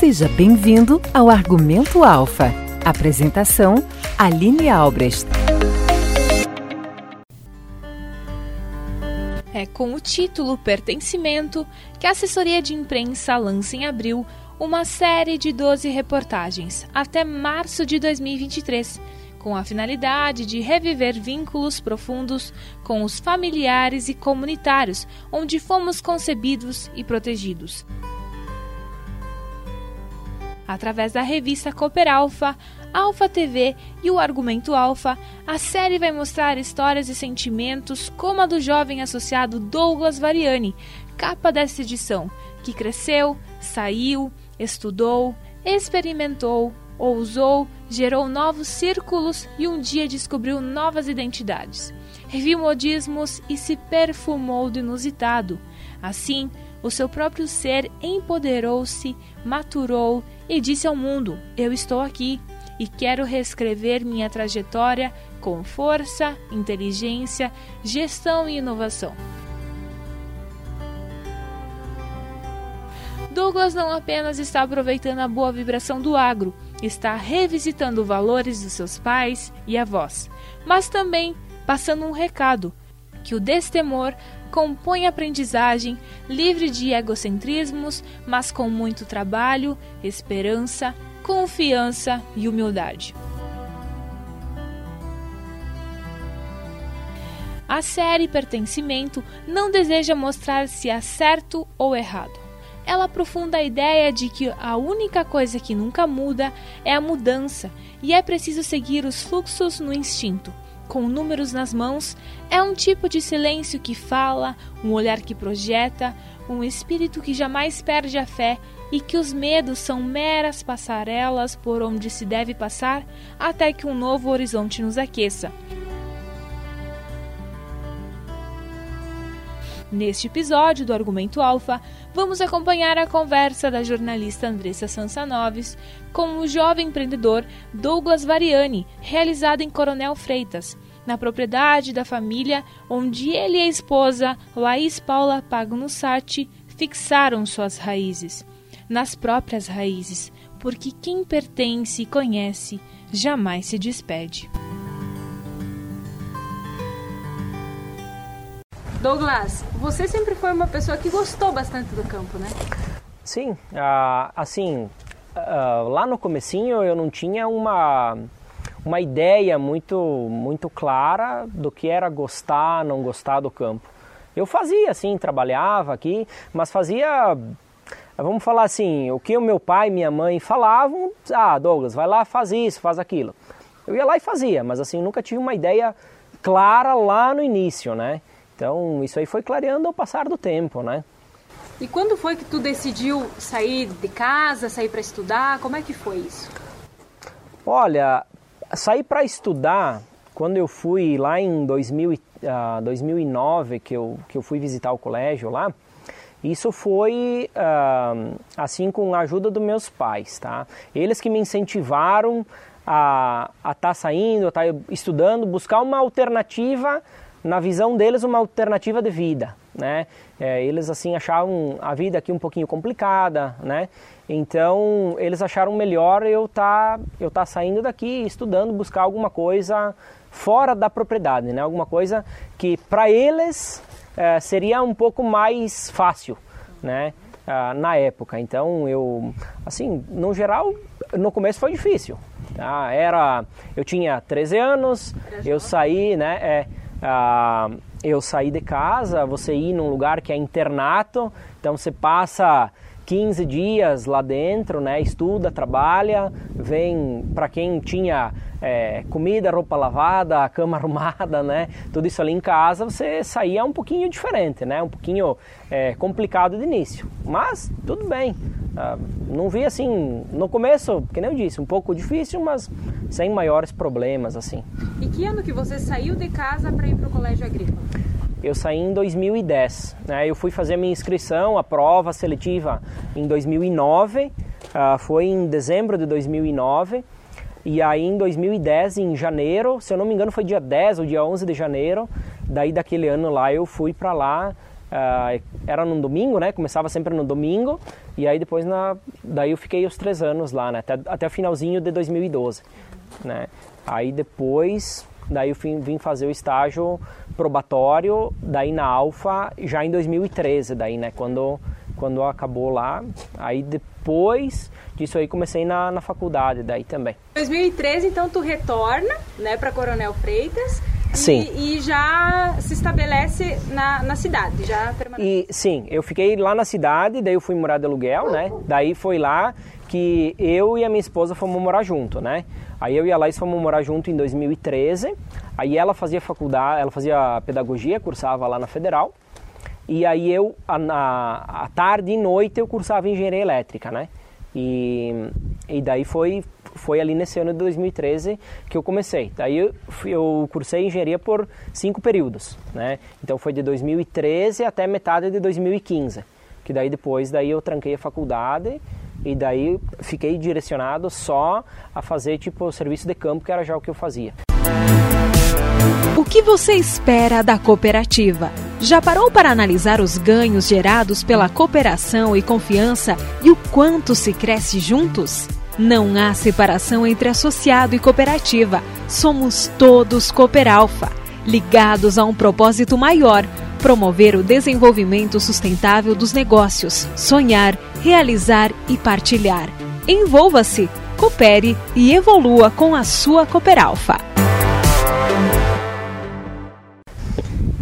Seja bem-vindo ao Argumento Alfa. Apresentação: Aline Albrecht. É com o título Pertencimento que a assessoria de imprensa lança em abril uma série de 12 reportagens até março de 2023, com a finalidade de reviver vínculos profundos com os familiares e comunitários onde fomos concebidos e protegidos. Através da revista Cooper Alpha, Alpha TV e o Argumento Alpha, a série vai mostrar histórias e sentimentos como a do jovem associado Douglas Variani, capa dessa edição, que cresceu, saiu, estudou, experimentou, ousou, gerou novos círculos e um dia descobriu novas identidades. Reviu modismos e se perfumou do inusitado. Assim, o seu próprio ser empoderou-se, maturou e disse ao mundo: Eu estou aqui e quero reescrever minha trajetória com força, inteligência, gestão e inovação. Douglas não apenas está aproveitando a boa vibração do agro, está revisitando valores dos seus pais e avós, mas também passando um recado: que o destemor compõe aprendizagem, livre de egocentrismos, mas com muito trabalho, esperança, confiança e humildade. A série Pertencimento não deseja mostrar se é certo ou errado. Ela aprofunda a ideia de que a única coisa que nunca muda é a mudança e é preciso seguir os fluxos no instinto com números nas mãos, é um tipo de silêncio que fala, um olhar que projeta, um espírito que jamais perde a fé e que os medos são meras passarelas por onde se deve passar até que um novo horizonte nos aqueça. Neste episódio do Argumento Alfa, vamos acompanhar a conversa da jornalista Andressa Sansanoves com o jovem empreendedor Douglas Variani, realizada em Coronel Freitas, na propriedade da família onde ele e a esposa Laís Paula Pagno Sati fixaram suas raízes, nas próprias raízes, porque quem pertence e conhece jamais se despede. Douglas, você sempre foi uma pessoa que gostou bastante do campo, né? Sim, uh, assim, uh, lá no comecinho eu não tinha uma, uma ideia muito, muito clara do que era gostar, não gostar do campo. Eu fazia assim, trabalhava aqui, mas fazia, vamos falar assim, o que o meu pai e minha mãe falavam, ah, Douglas, vai lá, faz isso, faz aquilo. Eu ia lá e fazia, mas assim, nunca tive uma ideia clara lá no início, né? Então, isso aí foi clareando ao passar do tempo, né? E quando foi que tu decidiu sair de casa, sair para estudar? Como é que foi isso? Olha, sair para estudar, quando eu fui lá em 2000, uh, 2009, que eu, que eu fui visitar o colégio lá, isso foi uh, assim com a ajuda dos meus pais, tá? Eles que me incentivaram a estar tá saindo, a estar tá estudando, buscar uma alternativa na visão deles, uma alternativa de vida, né? É, eles assim achavam a vida aqui um pouquinho complicada, né? Então eles acharam melhor eu tá eu tá saindo daqui, estudando, buscar alguma coisa fora da propriedade, né? Alguma coisa que para eles é, seria um pouco mais fácil, né? Ah, na época. Então eu, assim, no geral, no começo foi difícil. Tá? Era, eu tinha 13 anos, eu saí, né? É, ah, eu saí de casa, você ir num lugar que é internato, então você passa 15 dias lá dentro, né? Estuda, trabalha, vem para quem tinha é, comida, roupa lavada, cama arrumada, né? Tudo isso ali em casa, você saía um pouquinho diferente, né? Um pouquinho é, complicado de início, mas tudo bem. Ah, não vi assim no começo, que nem eu disse, um pouco difícil, mas sem maiores problemas assim. E que ano que você saiu de casa para ir para o colégio agrícola? Eu saí em 2010. Né? Eu fui fazer minha inscrição, a prova seletiva em 2009. Uh, ah, foi em dezembro de 2009. E aí em 2010, em janeiro, se eu não me engano foi dia 10 ou dia 11 de janeiro, daí daquele ano lá eu fui para lá Uh, era no domingo, né? Começava sempre no domingo e aí depois na, daí eu fiquei os três anos lá, né? Até, até o finalzinho de 2012, né? Aí depois, daí eu vim, vim fazer o estágio probatório, daí na Alfa já em 2013, daí, né? Quando quando acabou lá, aí depois disso aí comecei na, na faculdade daí também. 2013 então tu retorna, né, para Coronel Freitas Sim. E, e, já se estabelece na, na cidade, já permanece. E, sim, eu fiquei lá na cidade, daí eu fui morar de aluguel, né? Daí foi lá que eu e a minha esposa fomos morar junto, né? Aí eu e a Laís fomos morar junto em 2013. Aí ela fazia faculdade, ela fazia pedagogia, cursava lá na Federal. E aí eu, à tarde e noite, eu cursava engenharia elétrica, né? E, e daí foi, foi ali nesse ano de 2013 que eu comecei. Daí eu, eu cursei engenharia por cinco períodos, né? Então foi de 2013 até metade de 2015, que daí depois daí eu tranquei a faculdade e daí fiquei direcionado só a fazer tipo o serviço de campo que era já o que eu fazia. O que você espera da cooperativa? Já parou para analisar os ganhos gerados pela cooperação e confiança e o quanto se cresce juntos? Não há separação entre associado e cooperativa. Somos todos Cooperalfa, ligados a um propósito maior: promover o desenvolvimento sustentável dos negócios, sonhar, realizar e partilhar. Envolva-se, coopere e evolua com a sua Cooperalfa.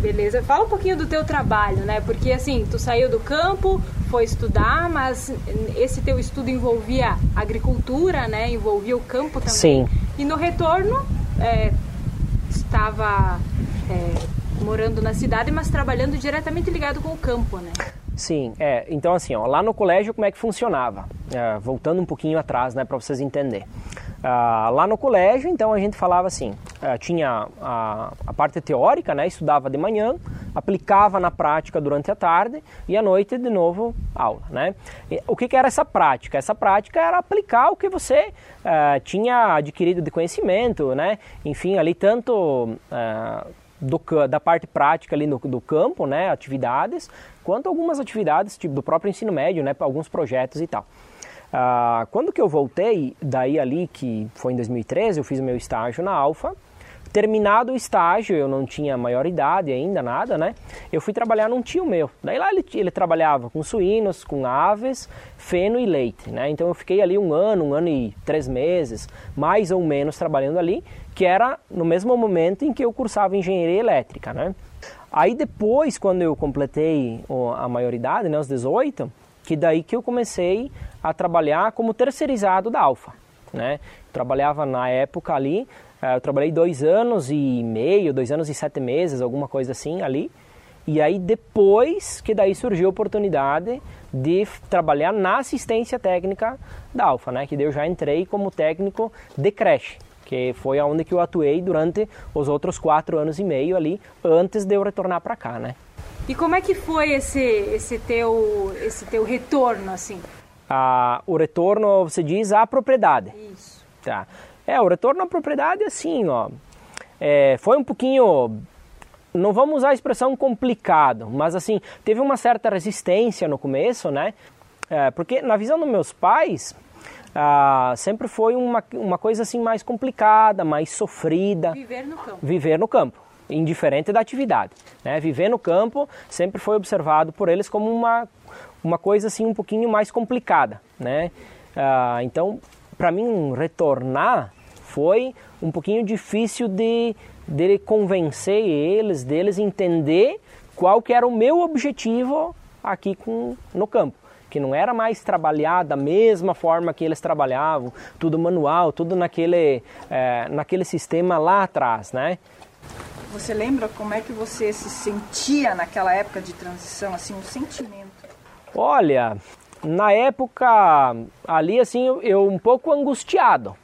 Beleza. Fala um pouquinho do teu trabalho, né? Porque assim, tu saiu do campo, foi estudar, mas esse teu estudo envolvia agricultura, né? Envolvia o campo também. Sim. E no retorno, é, estava é, morando na cidade, mas trabalhando diretamente ligado com o campo, né? Sim, é. Então assim, ó, lá no colégio como é que funcionava? É, voltando um pouquinho atrás, né, para vocês entenderem. Ah, lá no colégio, então a gente falava assim, ah, tinha a, a, parte teórica, né, estudava de manhã, aplicava na prática durante a tarde e à noite de novo aula, né. E, o que, que, era essa prática? Essa prática era aplicar o que você ah, tinha adquirido de conhecimento, né, enfim, ali tanto do, da parte prática ali no, do campo, né, atividades, quanto algumas atividades tipo do próprio ensino médio, né, alguns projetos e tal. Ah, quando que eu voltei, daí ali, que foi em 2013, eu fiz meu estágio na Alfa. Terminado o estágio, eu não tinha maioridade ainda, nada, né? Eu fui trabalhar num tio meu. Daí lá ele, ele trabalhava com suínos, com aves, feno e leite, né? Então eu fiquei ali um ano, um ano e três meses, mais ou menos trabalhando ali, que era no mesmo momento em que eu cursava engenharia elétrica, né? Aí depois, quando eu completei a maioridade, né, os 18, que daí que eu comecei a trabalhar como terceirizado da Alfa. Né? Trabalhava na época ali, eh, eu trabalhei dois anos e meio, dois anos e sete meses, alguma coisa assim ali. E aí depois que daí surgiu a oportunidade de trabalhar na assistência técnica da Alfa, né? Que daí eu já entrei como técnico de creche, que foi aonde que eu atuei durante os outros quatro anos e meio ali, antes de eu retornar para cá, né? E como é que foi esse, esse, teu, esse teu retorno, assim? Ah, o retorno, você diz, à propriedade. Isso. Tá. É, o retorno à propriedade, assim, ó, é, foi um pouquinho, não vamos usar a expressão complicado, mas assim, teve uma certa resistência no começo, né? É, porque na visão dos meus pais, ah, sempre foi uma, uma coisa assim mais complicada, mais sofrida. Viver no campo. Viver no campo indiferente da atividade. Né? Viver no campo sempre foi observado por eles como uma, uma coisa assim um pouquinho mais complicada. Né? Ah, então, para mim, retornar foi um pouquinho difícil de, de convencer eles, deles entender qual que era o meu objetivo aqui com, no campo que não era mais trabalhar da mesma forma que eles trabalhavam, tudo manual, tudo naquele, é, naquele sistema lá atrás, né? Você lembra como é que você se sentia naquela época de transição, assim, um sentimento? Olha, na época ali, assim, eu, eu um pouco angustiado,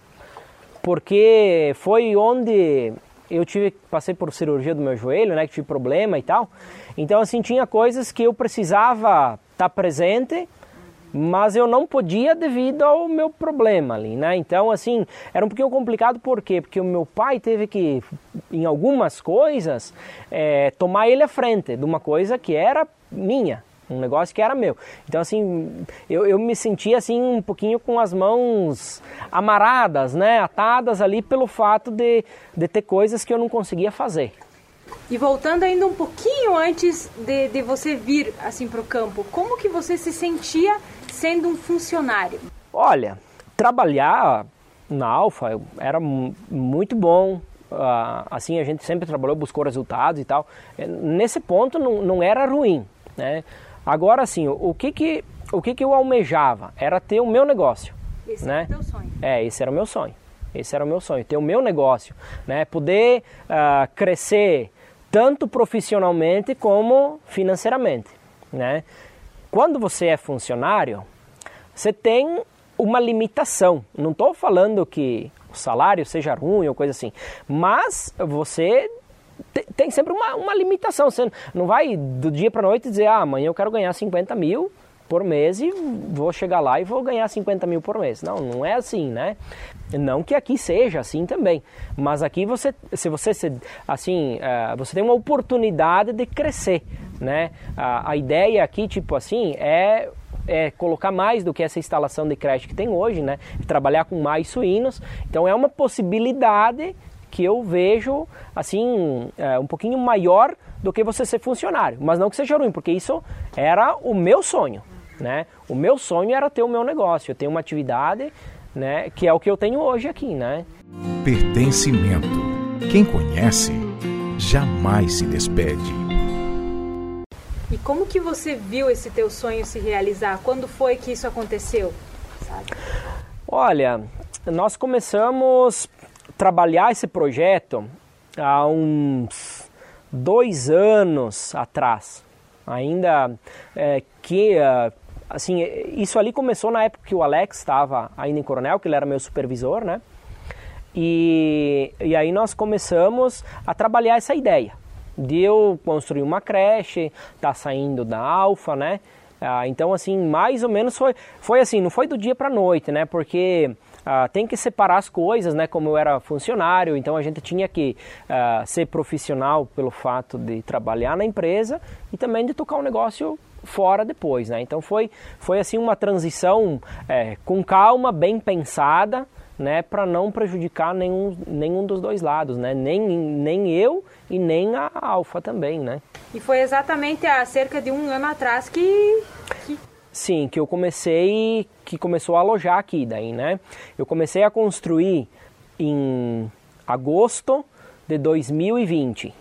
porque foi onde eu tive passei por cirurgia do meu joelho, né, que tive problema e tal. Então assim tinha coisas que eu precisava estar presente mas eu não podia devido ao meu problema ali, né? Então, assim, era um pouquinho complicado, por quê? Porque o meu pai teve que, em algumas coisas, é, tomar ele à frente de uma coisa que era minha, um negócio que era meu. Então, assim, eu, eu me sentia, assim, um pouquinho com as mãos amaradas, né, atadas ali pelo fato de, de ter coisas que eu não conseguia fazer. E voltando ainda um pouquinho antes de, de você vir, assim, para o campo, como que você se sentia sendo um funcionário? Olha, trabalhar na Alfa era muito bom, Uh, assim a gente sempre trabalhou, buscou resultados e tal. Nesse ponto não, não era ruim, né? Agora sim, o, o, que que o que que eu almejava era ter o meu negócio, esse né? era o teu sonho. É, esse era o meu sonho. Esse era o meu sonho, ter o meu negócio, né? Poder uh, crescer tanto profissionalmente como financeiramente, né? Quando você é funcionário, você tem uma limitação. Não estou falando que o salário seja ruim ou coisa assim. Mas você tem sempre uma, uma limitação. Você não vai do dia para noite dizer, ah, amanhã eu quero ganhar 50 mil por mês e vou chegar lá e vou ganhar 50 mil por mês. Não, não é assim, né? Não que aqui seja assim também, mas aqui você, se você assim, uh, você tem uma oportunidade de crescer, né? A, a ideia aqui, tipo assim, é é, colocar mais do que essa instalação de creche que tem hoje, né? Trabalhar com mais suínos. Então é uma possibilidade que eu vejo assim é, um pouquinho maior do que você ser funcionário, mas não que seja ruim, porque isso era o meu sonho, né? O meu sonho era ter o meu negócio, eu tenho uma atividade, né? Que é o que eu tenho hoje aqui, né? Pertencimento. Quem conhece jamais se despede. E como que você viu esse teu sonho se realizar? Quando foi que isso aconteceu? Sabe? Olha, nós começamos a trabalhar esse projeto há uns dois anos atrás. Ainda é, que é, assim, isso ali começou na época que o Alex estava ainda em Coronel, que ele era meu supervisor, né? E, e aí nós começamos a trabalhar essa ideia de eu construir uma creche, tá saindo da Alfa, né? Ah, então, assim, mais ou menos foi, foi assim, não foi do dia para noite, né? Porque ah, tem que separar as coisas, né? Como eu era funcionário, então a gente tinha que ah, ser profissional pelo fato de trabalhar na empresa e também de tocar um negócio fora depois, né? Então foi, foi assim uma transição é, com calma, bem pensada, né, para não prejudicar nenhum, nenhum dos dois lados, né, nem, nem eu e nem a Alfa também, né. E foi exatamente há cerca de um ano atrás que, que... Sim, que eu comecei, que começou a alojar aqui daí, né. Eu comecei a construir em agosto de 2020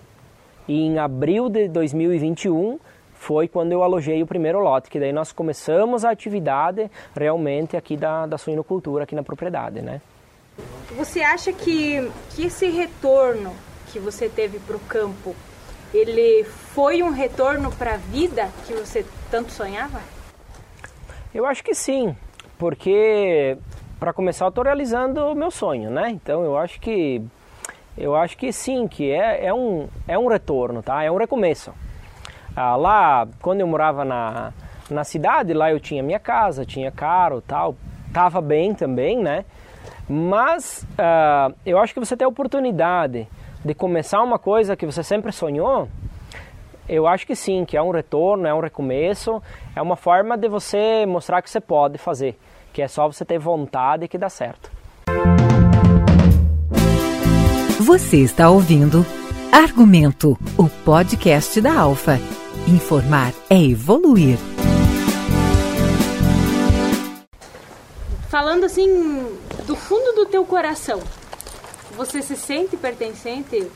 e em abril de 2021 foi quando eu alojei o primeiro lote, que daí nós começamos a atividade realmente aqui da, da suinocultura aqui na propriedade, né? Você acha que, que esse retorno que você teve para o campo, ele foi um retorno para a vida que você tanto sonhava? Eu acho que sim, porque para começar eu estou realizando o meu sonho, né? Então eu acho que eu acho que sim, que é, é, um, é um retorno, tá? É um recomeço. Ah, lá, quando eu morava na, na cidade, lá eu tinha minha casa, tinha carro tal, tava bem também, né? Mas uh, eu acho que você tem a oportunidade de começar uma coisa que você sempre sonhou, eu acho que sim, que é um retorno, é um recomeço, é uma forma de você mostrar que você pode fazer, que é só você ter vontade que dá certo. Você está ouvindo Argumento, o podcast da Alfa. Informar é evoluir. Falando assim, do fundo do teu coração, você se sente pertencente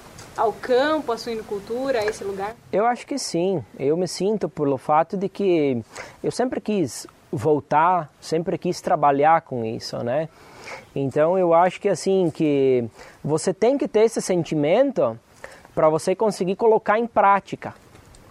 ao campo, à suinocultura, a esse lugar? Eu acho que sim. Eu me sinto pelo fato de que eu sempre quis voltar, sempre quis trabalhar com isso, né? Então eu acho que assim que você tem que ter esse sentimento para você conseguir colocar em prática.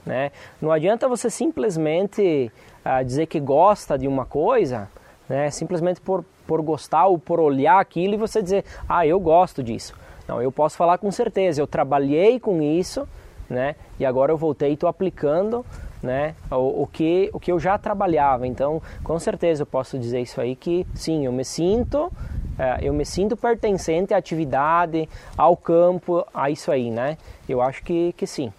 Né? Não adianta você simplesmente uh, dizer que gosta de uma coisa, né? simplesmente por, por gostar ou por olhar aquilo e você dizer, ah, eu gosto disso. Não, eu posso falar com certeza, eu trabalhei com isso, né? E agora eu voltei e estou aplicando, né? O, o, que, o que eu já trabalhava. Então, com certeza eu posso dizer isso aí que sim, eu me sinto, é, eu me sinto pertencente à atividade, ao campo, a isso aí, né? Eu acho que, que sim.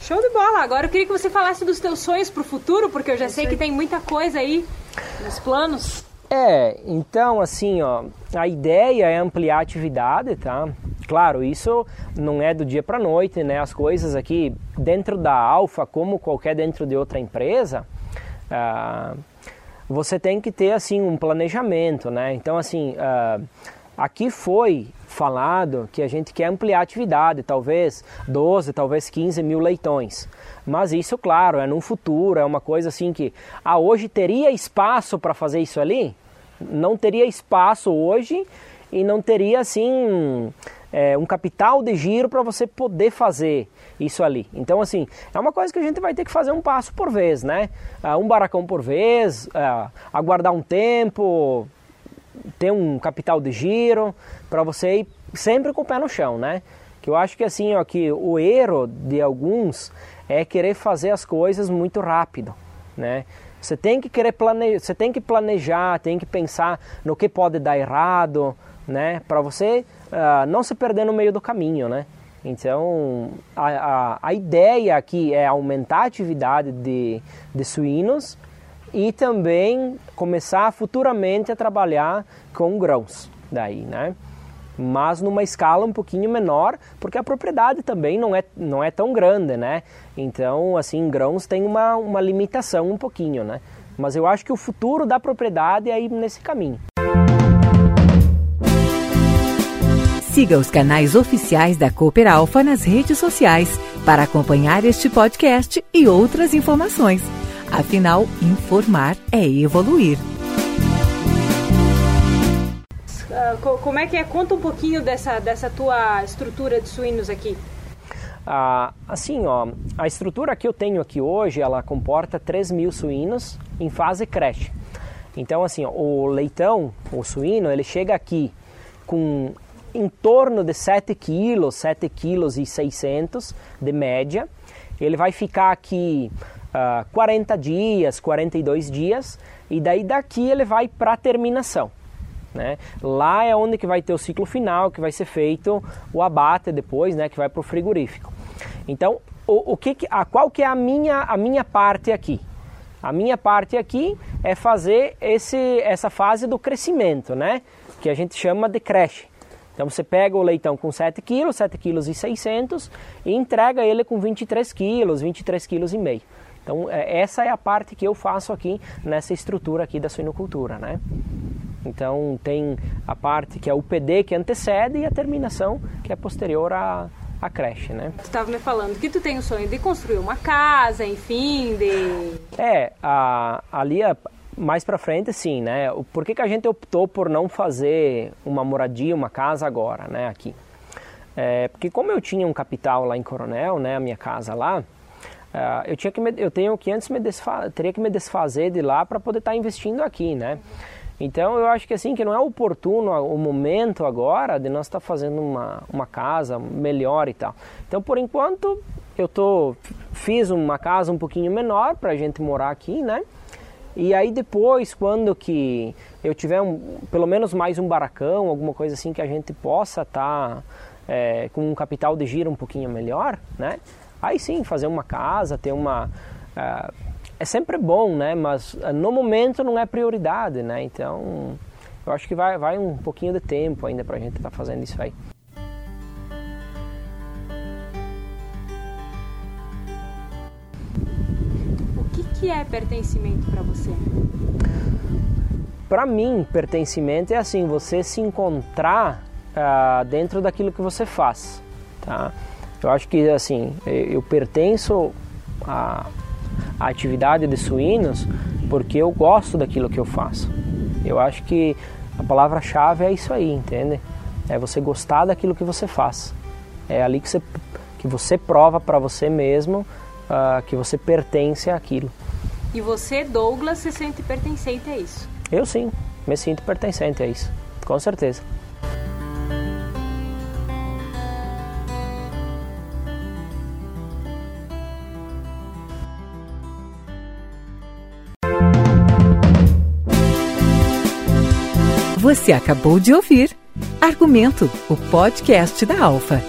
Show de bola! Agora eu queria que você falasse dos teus sonhos para o futuro, porque eu já sei que tem muita coisa aí nos planos. É, então assim, ó, a ideia é ampliar a atividade, tá? Claro, isso não é do dia para noite, né? As coisas aqui dentro da Alfa, como qualquer dentro de outra empresa, ah, você tem que ter assim um planejamento, né? Então assim, ah, aqui foi falado que a gente quer ampliar a atividade, talvez 12, talvez 15 mil leitões. Mas isso, claro, é no futuro, é uma coisa assim que, ah, hoje teria espaço para fazer isso ali? Não teria espaço hoje e não teria assim é, um capital de giro para você poder fazer isso ali. Então, assim, é uma coisa que a gente vai ter que fazer um passo por vez, né? Uh, um baracão por vez, uh, aguardar um tempo, ter um capital de giro, para você ir sempre com o pé no chão, né? Que eu acho que assim, ó, que o erro de alguns é querer fazer as coisas muito rápido, né? Você tem que querer planejar, você tem que planejar, tem que pensar no que pode dar errado, né? Para você uh, não se perder no meio do caminho, né? Então, a, a, a, ideia aqui é aumentar a atividade de, de suínos e também começar futuramente a trabalhar com grãos daí, né? Mas numa escala um pouquinho menor, porque a propriedade também não é, não é tão grande, né? Então, assim, grãos tem uma, uma limitação um pouquinho, né? Mas eu acho que o futuro da propriedade é ir nesse caminho. Siga os canais oficiais da Cooper Alpha nas redes sociais para acompanhar este podcast e outras informações. Afinal, informar é evoluir. Uh, como é que é? Conta um pouquinho dessa, dessa tua estrutura de suínos aqui. Ah, assim, ó, a estrutura que eu tenho aqui hoje, ela comporta 3 mil suínos em fase creche. Então, assim, ó, o leitão, o suíno, ele chega aqui com em torno de 7 quilos, 7 quilos e 600 de média. Ele vai ficar aqui uh, 40 dias, 42 dias e daí daqui ele vai para a terminação. Né? Lá é onde que vai ter o ciclo final, que vai ser feito o abate depois, né? que vai para o frigorífico. Então, o, o que, a, qual que é a minha, a minha parte aqui? A minha parte aqui é fazer esse, essa fase do crescimento, né? que a gente chama de creche. Então você pega o leitão com 7 quilos, 7 quilos e 600 e entrega ele com 23 quilos, 23 quilos e meio. Então é, essa é a parte que eu faço aqui nessa estrutura aqui da suinocultura, né? Então tem a parte que é o PD que antecede e a terminação que é posterior à, à creche, né? Tu estava me falando que tu tem o sonho de construir uma casa, enfim, de... É, a, ali a, mais para frente, sim, né? Por que, que a gente optou por não fazer uma moradia, uma casa agora, né? Aqui, é, porque como eu tinha um capital lá em Coronel, né? A minha casa lá, uh, eu tinha que me, eu tenho que antes me teria que me desfazer de lá para poder estar tá investindo aqui, né? Então eu acho que assim que não é oportuno o momento agora de nós estar tá fazendo uma, uma casa melhor e tal. Então por enquanto eu tô fiz uma casa um pouquinho menor para a gente morar aqui, né? E aí depois, quando que eu tiver um, pelo menos mais um baracão, alguma coisa assim que a gente possa estar tá, é, com um capital de giro um pouquinho melhor, né? Aí sim, fazer uma casa, ter uma... Uh, é sempre bom, né? Mas uh, no momento não é prioridade, né? Então, eu acho que vai, vai um pouquinho de tempo ainda para a gente estar tá fazendo isso aí. que é pertencimento para você? Para mim, pertencimento é assim, você se encontrar uh, dentro daquilo que você faz, tá? Eu acho que assim, eu pertenço à, à atividade de suínos porque eu gosto daquilo que eu faço. Eu acho que a palavra-chave é isso aí, entende? É você gostar daquilo que você faz. É ali que você, que você prova para você mesmo uh, que você pertence àquilo. E você, Douglas, se sente pertencente a isso? Eu sim, me sinto pertencente a isso, com certeza. Você acabou de ouvir Argumento, o podcast da Alfa.